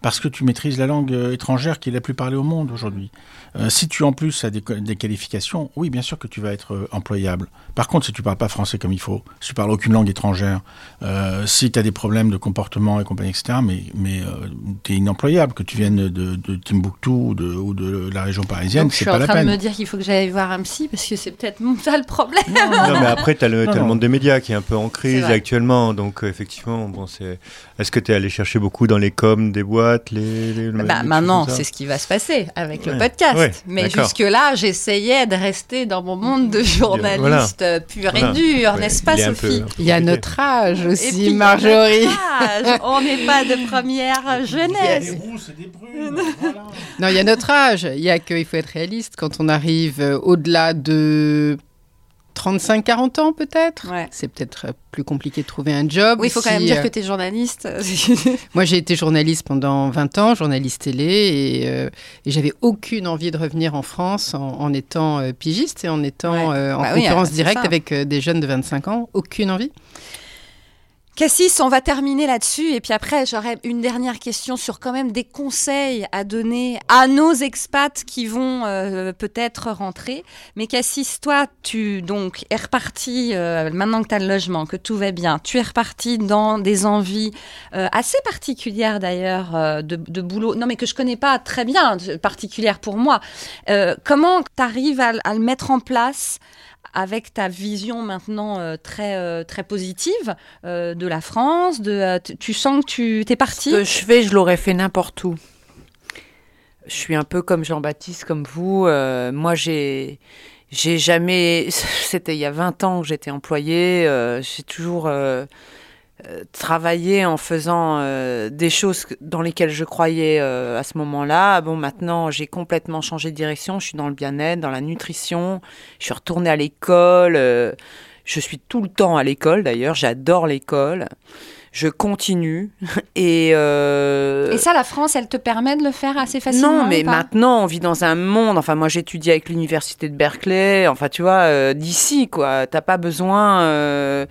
Parce que tu maîtrises la langue étrangère qui est la plus parlée au monde aujourd'hui. Euh, si tu en plus as des, qualifications, oui, bien sûr que tu vas être euh, employable. Par contre, si tu parles pas français comme il faut, si tu parles aucune langue étrangère, euh, si tu as des problèmes de comportement et compagnie, etc., mais, mais tu es inemployable, que tu viennes de, de Timbuktu ou de, ou de la région parisienne, Donc je c'est suis pas en la train de peine. me dire qu'il faut que j'aille voir un psy parce que c'est peut-être mon- ça le problème. Non, mais après, tu as, le, monde des médias qui est un peu en crise actuellement. Donc, euh, effectivement, bon, c'est. Est-ce que tu es allé chercher beaucoup dans les coms des boîtes les, les- les Bah, maintenant, c'est ce qui va se passer avec le Ouais. podcast. Ouais, Mais jusque-là, j'essayais de rester dans mon monde de journaliste pur Voilà. et dur, Ouais, n'est-ce pas, il Sophie Il y a notre âge aussi, puis, Marjorie. notre âge, on n'est pas de première jeunesse. rousses et des brunes, voilà. Non, il y a notre âge. Il y a qu'il faut être réaliste. Quand on arrive euh, au-delà de 35-40 ans, peut-être, Ouais. c'est peut-être euh, plus compliqué de trouver un job. Oui, il faut quand même dire euh, que tu es journaliste. Moi, j'ai été journaliste pendant 20 ans, journaliste télé, et, euh, et j'avais aucune envie de revenir en France en, en étant euh, pigiste et en étant Ouais. euh, en Bah concurrence directe avec des jeunes de 25 ans. Aucune envie. Cassis, on va terminer là-dessus. Et puis après, j'aurais une dernière question sur quand même des conseils à donner à nos expats qui vont euh, peut-être rentrer. Mais Cassis, toi, tu donc es reparti, euh, maintenant que tu as le logement, que tout va bien, tu es reparti dans des envies euh, assez particulières d'ailleurs de, boulot. Non, mais que je connais pas très bien, particulières pour moi. Comment tu arrives à le mettre en place avec ta vision maintenant euh, très, euh, très positive euh, de la France, de, tu- sens que tu t'es parti Ce que je fais, je l'aurais fait n'importe où. Je suis un peu comme Jean-Baptiste, comme vous. Moi, j'ai, j'ai jamais. C'était il y a 20 ans que j'étais employée. j'ai toujours travaillé en faisant euh, des choses dans lesquelles je croyais euh, à ce moment-là. Bon, maintenant, j'ai complètement changé de direction. Je suis dans le bien-être, dans la nutrition. Je suis retournée à l'école. euh, je suis tout le temps à l'école, d'ailleurs. J'adore l'école. Je continue. Et, Et ça, la France, elle te permet de le faire assez facilement non, mais maintenant, on vit dans un monde. Enfin, moi, j'étudie avec l'université de Berkeley. Enfin, tu vois, d'ici, quoi. T'as pas besoin.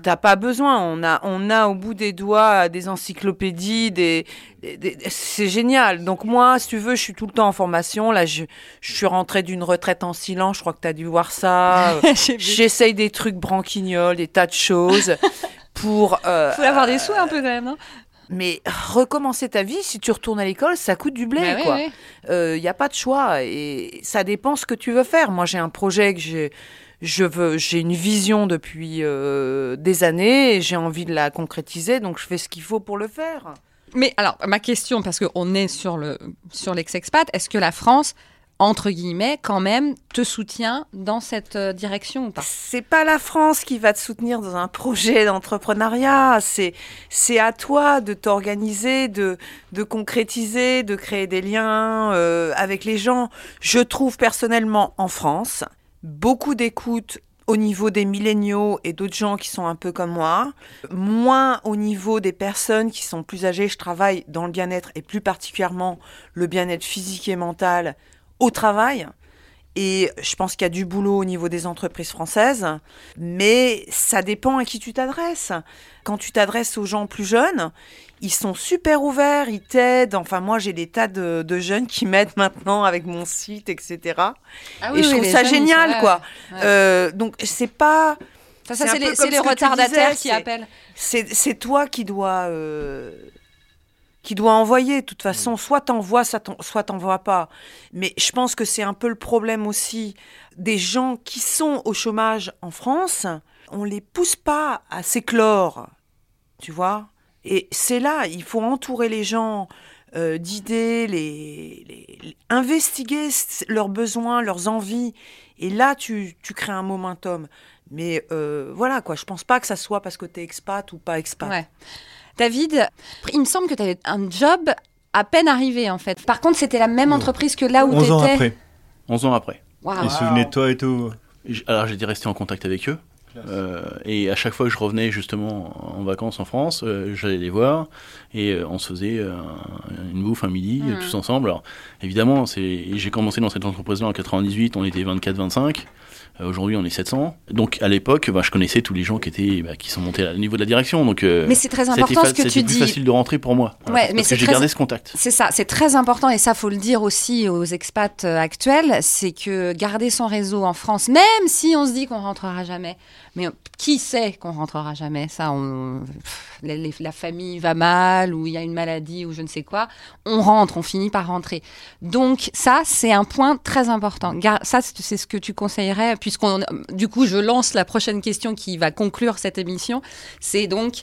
Euh, T'as pas besoin. On a, on a au bout des doigts des encyclopédies, des, des- des- c'est génial. Donc moi, si tu veux, je suis tout le temps en formation. Là, je, je suis rentrée d'une retraite en silence. Je crois que tu as dû voir ça. Euh. J'essaye des trucs branquignoles, des tas de choses pour. euh, Faut avoir des sous un peu quand même, mais recommencer ta vie, si tu retournes à l'école, ça coûte du blé, Bah. Il n'y a pas de choix et ça dépend ce que tu veux faire. Moi, j'ai un projet que j'ai, je veux, j'ai une vision depuis euh, des années et j'ai envie de la concrétiser, donc je fais ce qu'il faut pour le faire. Mais alors, ma question, parce qu'on est sur le sur l'ex-expat, est-ce que la France, entre guillemets, quand même, te soutient dans cette euh, direction ou pas? C'est pas la France qui va te soutenir dans un projet d'entrepreneuriat. C'est c'est à toi de t'organiser, de de concrétiser, de créer des liens euh, avec les gens. Je trouve personnellement en France beaucoup d'écoute au niveau des milléniaux et d'autres gens qui sont un peu comme moi, moins au niveau des personnes qui sont plus âgées. Je travaille dans le bien-être et plus particulièrement le bien-être physique et mental au travail. Et je pense qu'il y a du boulot au niveau des entreprises françaises, mais ça dépend à qui tu t'adresses. Quand tu t'adresses aux gens plus jeunes, ils sont super ouverts, ils t'aident. Enfin, moi, j'ai des tas de, de jeunes qui m'aident maintenant avec mon site, etc. Ah et je trouve ça génial, quoi. Ouais. Euh, donc, c'est pas. Ça, ça, c'est les, les retardataires disais, qui appellent. C'est toi qui dois. euh, qui doit envoyer. De toute façon, soit t'envoies, soit t'en- soit t'envoies pas. Mais je pense que c'est un peu le problème aussi des gens qui sont au chômage en France. On les pousse pas à s'éclore, tu vois? Et c'est là, il faut entourer les gens euh, d'idées, les, les- les- investiguer leurs besoins, leurs envies. Et là, tu, tu crées un momentum. Mais euh, voilà, quoi. Je pense pas que ça soit parce que tu es expat ou pas expat. Ouais. David, il me semble que tu avais un job à peine arrivé en fait. Par contre, c'était la même entreprise que là où tu 11 ans étais. après. 11 ans après. Waouh. Ils se souvenaient de toi et tout. Alors j'étais resté en contact avec eux. Euh, et à chaque fois que je revenais justement en vacances en France, euh, j'allais les voir et euh, on se faisait euh, un- une bouffe un midi Mhm. tous ensemble. Alors évidemment, j'ai commencé dans cette entreprise-là en 98, on était 24-25. Euh, Aujourd'hui, on est 700. Donc à l'époque, bah, je connaissais tous les gens qui étaient bah, qui sont montés au niveau de la direction. Donc euh, Mais c'est très important ce que c'était tu plus dis. facile de rentrer pour moi. Voilà, Ouais, parce mais j'ai très- gardé ce contact. C'est ça, c'est très important et ça faut le dire aussi aux expats actuels, c'est que garder son réseau en France, même si on se dit qu'on rentrera jamais, mais qui sait qu'on rentrera jamais? Ça, la famille va mal ou il y a une maladie ou je ne sais quoi, on rentre, on finit par rentrer. Donc ça, c'est un point très important. Ça, c'est ce que tu conseillerais, puisqu'on, du coup, je lance la prochaine question qui va conclure cette émission. C'est donc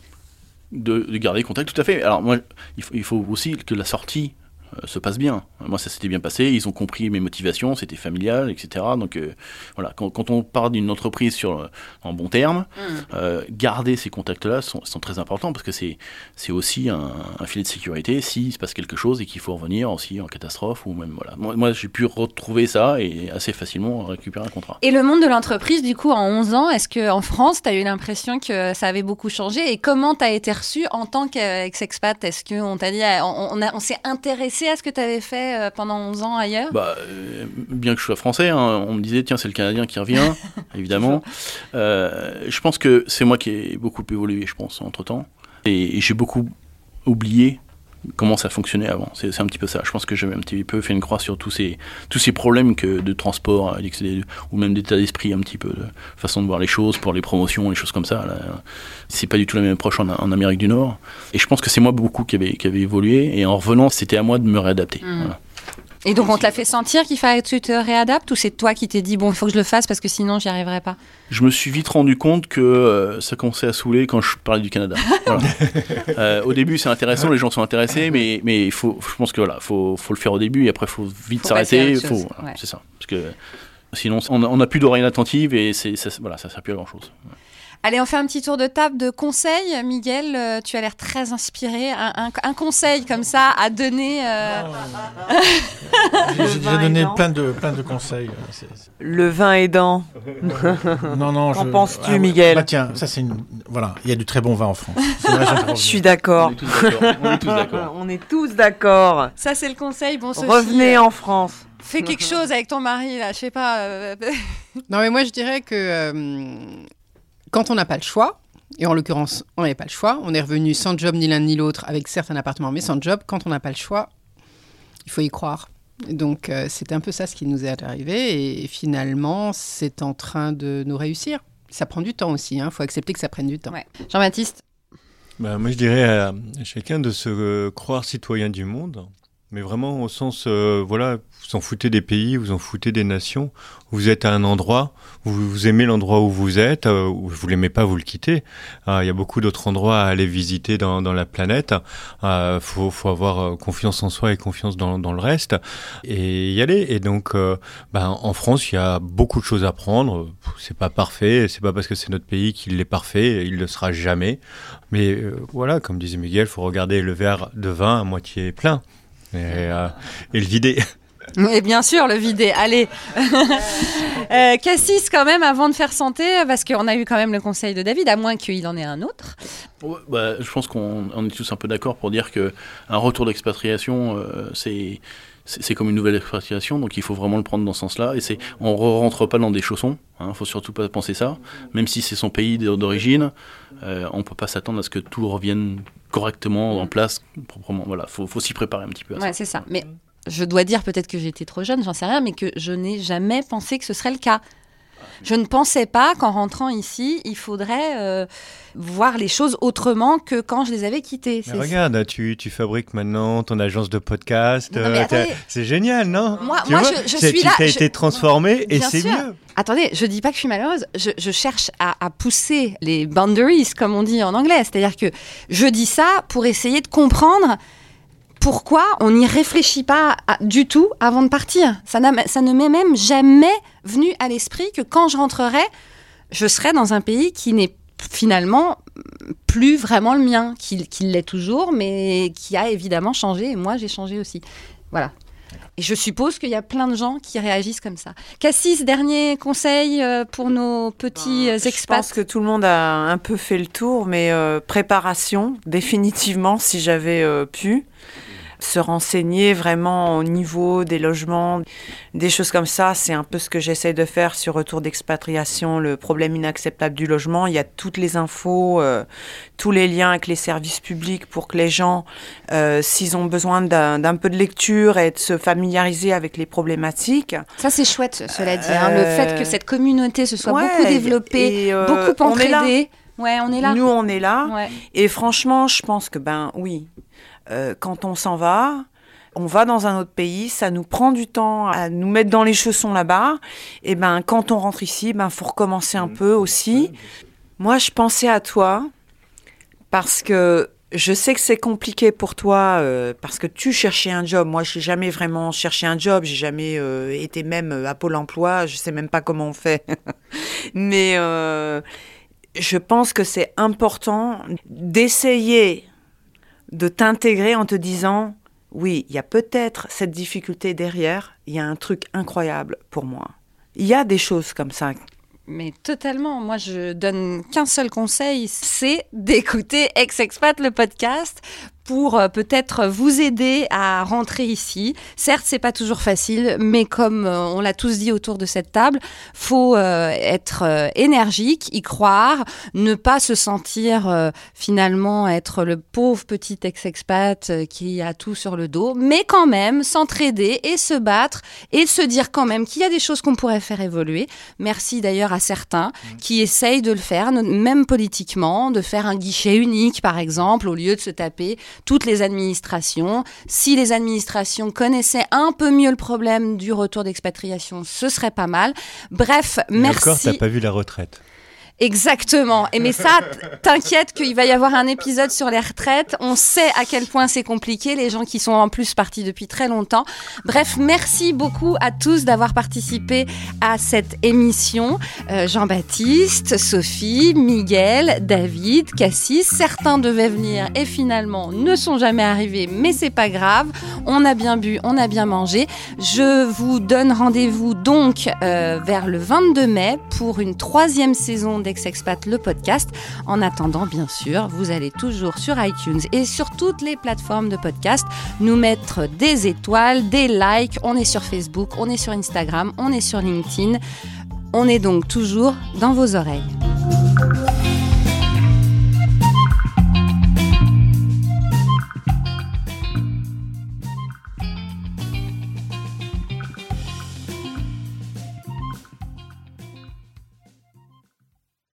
de, de garder contact, tout à fait. Alors moi, il faut, il faut aussi que la sortie euh, se passe bien. Moi, ça s'était bien passé. Ils ont compris mes motivations, c'était familial, etc. Donc euh, voilà, quand, quand on part d'une entreprise sur euh, en bon terme, euh, garder ces contacts-là sont, sont très importants parce que c'est c'est aussi un, un filet de sécurité s'il se passe quelque chose et qu'il faut revenir aussi en catastrophe ou même voilà. Moi, moi, j'ai pu retrouver ça et assez facilement récupérer un contrat. Et le monde de l'entreprise, du coup, en 11 ans, est-ce qu'en France, tu as eu l'impression que ça avait beaucoup changé Et comment tu as été reçu en tant qu'ex-expat? Est-ce qu'on t'a dit, euh, on, on, a- on s'est intéressé à ce que tu avais fait euh, pendant 11 ans ailleurs? Bah, euh, bien que je sois français, hein, on me disait tiens c'est le Canadien qui revient, évidemment. Euh, je pense que c'est moi qui ai beaucoup évolué, je pense, entre temps, et, et j'ai beaucoup oublié comment ça fonctionnait avant. C'est un petit peu ça. Je pense que j'avais un petit peu fait une croix sur tous ces tous ces problèmes que de transport l'extérieur, ou même d'état d'esprit un petit peu, de façon de voir les choses pour les promotions, les choses comme ça. C'est pas du tout la même approche en, en Amérique du Nord. Et je pense que c'est moi beaucoup qui avait qui avait évolué, et en revenant, c'était à moi de me réadapter. Voilà. Et donc, on te l'a fait sentir qu'il fallait que tu te réadaptes Ou c'est toi qui t'es dit, bon, il faut que je le fasse parce que sinon, j'y arriverai pas? Je me suis vite rendu compte que euh, ça commençait à saouler quand je parlais du Canada. Voilà. Euh, au début, c'est intéressant, les gens sont intéressés, mais mais il faut, je pense que voilà, faut faut le faire au début et après faut vite s'arrêter. autre Faut, chose, voilà, ouais. c'est ça, parce que sinon on n'a plus d'oreilles attentives et c'est ça, voilà, ça sert plus à grand chose. Allez, on fait un petit tour de table de conseils. Miguel, euh, tu as l'air très inspiré. Un, un- un conseil comme ça à donner euh, J'ai j'ai déjà donné aidant. plein de, plein de conseils. euh, c'est- c'est- Le vin aidant. Non, non. Qu'en je- penses-tu, ouais. Miguel Bah tiens, ça c'est une. Voilà, il y a du très bon vin en France. Je suis d'accord. On est tous d'accord. On est tous. Ça, c'est le conseil. Bon, Sophie, Revenez euh, en France. Fais quelque chose avec ton mari, là. Je sais pas. euh, Non, mais moi, je dirais que euh, quand on n'a pas le choix, et en l'occurrence, on n'avait pas le choix, on est revenu sans job ni l'un ni l'autre, avec certes un appartement, mais sans job, quand on n'a pas le choix, il faut y croire. Donc, euh, c'est un peu ça ce qui nous est arrivé, et finalement, c'est en train de nous réussir. Ça prend du temps aussi, il faut accepter que ça prenne du temps. Ouais. Jean-Baptiste? Bah, moi, je dirais à chacun de se euh, croire citoyen du monde, mais vraiment au sens, euh, voilà, vous en foutez des pays, vous en foutez des nations. Vous êtes à un endroit, vous, aimez l'endroit où vous êtes, euh, ou vous l'aimez pas, vous le quittez. Euh, Il y a beaucoup d'autres endroits à aller visiter dans, dans la planète. Euh, faut, faut avoir euh, confiance en soi et confiance dans, dans le reste et y aller. Et donc, euh, ben, en France, il y a beaucoup de choses à prendre. C'est pas parfait, c'est pas parce que c'est notre pays qu'il est parfait, il le sera jamais. Mais euh, voilà, comme disait Miguel, faut regarder le verre de vin à moitié plein et, euh, et le vider. Et bien sûr, le vider. Allez. euh, Cassis, quand même, avant de faire santé, parce qu'on a eu quand même le conseil de David, à moins qu'il en ait un autre. Ouais, bah, je pense qu'on on est tous un peu d'accord pour dire que un retour d'expatriation, euh, c'est c'est comme une nouvelle expatriation, donc il faut vraiment le prendre dans ce sens-là. Et c'est, on ne rentre pas dans des chaussons, il ne faut surtout pas penser ça. Même si c'est son pays d'origine, euh, on ne peut pas s'attendre à ce que tout revienne correctement en place, proprement. Voilà, faut, faut s'y préparer un petit peu. À. Ouais, c'est ça. Mais je dois dire peut-être que j'étais trop jeune, j'en sais rien, mais que je n'ai jamais pensé que ce serait le cas. Je ne pensais pas qu'en rentrant ici, il faudrait euh, voir les choses autrement que quand je les avais quittées. Mais regarde, tu, tu fabriques maintenant ton agence de podcast. Euh, c'est génial, non Moi- Tu moi, vois, je- je c'est- suis tu là, t'as je- été transformé et c'est mieux. Attendez, je dis pas que je suis malheureuse, je, je cherche à, à pousser les boundaries, comme on dit en anglais. C'est-à-dire que je dis ça pour essayer de comprendre pourquoi on n'y réfléchit pas à- du tout avant de partir. Ça, ne m'est même jamais venu à l'esprit que quand je rentrerai, je serai dans un pays qui n'est finalement plus vraiment le mien, qui, qui l'est toujours, mais qui a évidemment changé, et moi j'ai changé aussi. Voilà. Et je suppose qu'il y a plein de gens qui réagissent comme ça. Cassis, dernier conseil euh, pour nos petits euh, Je expats. pense que tout le monde a un peu fait le tour, mais euh, préparation, définitivement, si j'avais euh, pu. Se renseigner vraiment au niveau des logements, des choses comme ça, c'est un peu ce que j'essaie de faire sur Retour d'expatriation, le problème inacceptable du logement. Il y a toutes les infos, euh, tous les liens avec les services publics pour que les gens, euh, s'ils ont besoin d'un peu de lecture et de se familiariser avec les problématiques, Ça, c'est chouette, cela dit. hein, le Euh, fait que cette communauté se soit ouais, beaucoup développée, et, euh, beaucoup entraidée. Ouais, on est là. Nous, on est là. Ouais. Et franchement, je pense que, ben oui, euh, quand on s'en va, on va dans un autre pays, ça nous prend du temps à nous mettre dans les chaussons là-bas. Et ben, quand on rentre ici, ben, faut recommencer un peu aussi. Moi, je pensais à toi parce que je sais que c'est compliqué pour toi euh, parce que tu cherchais un job. Moi, j'ai jamais vraiment cherché un job. J'ai jamais euh, été même à Pôle Emploi. Je sais même pas comment on fait. Mais euh, je pense que c'est important d'essayer de t'intégrer en te disant oui, il y a peut-être cette difficulté derrière. Il y a un truc incroyable pour moi. Il y a des choses comme ça. Mais totalement. Moi, je donne qu'un seul conseil, c'est d'écouter Ex-Expat, le podcast, pour euh, peut-être vous aider à rentrer ici. Certes, c'est pas toujours facile, mais comme euh, on l'a tous dit autour de cette table, faut euh, être énergique, y croire, ne pas se sentir finalement être le pauvre petit ex-expat qui a tout sur le dos, mais quand même s'entraider et se battre et se dire quand même qu'il y a des choses qu'on pourrait faire évoluer. Merci d'ailleurs à certains qui essayent de le faire, même politiquement, de faire un guichet unique, par exemple, au lieu de se taper toutes les administrations. Si les administrations connaissaient un peu mieux le problème du retour d'expatriation, ce serait pas mal. Bref, Et merci. encore, t'as pas vu la retraite. Exactement. Et mais ça, t'inquiète qu'il va y avoir un épisode sur les retraites. On sait à quel point c'est compliqué, les gens qui sont en plus partis depuis très longtemps. Bref, merci beaucoup à tous d'avoir participé à cette émission. Euh, Jean-Baptiste, Sophie, Miguel, David, Cassis. Certains devaient venir et finalement ne sont jamais arrivés, mais c'est pas grave. On a bien bu, on a bien mangé. Je vous donne rendez-vous donc euh, vers le 22 mai pour une troisième saison d'Ex-Expat, le podcast. En attendant, bien sûr, vous allez toujours sur iTunes et sur toutes les plateformes de podcast nous mettre des étoiles, des likes. On est sur Facebook, on est sur Instagram, on est sur LinkedIn. On est donc toujours dans vos oreilles.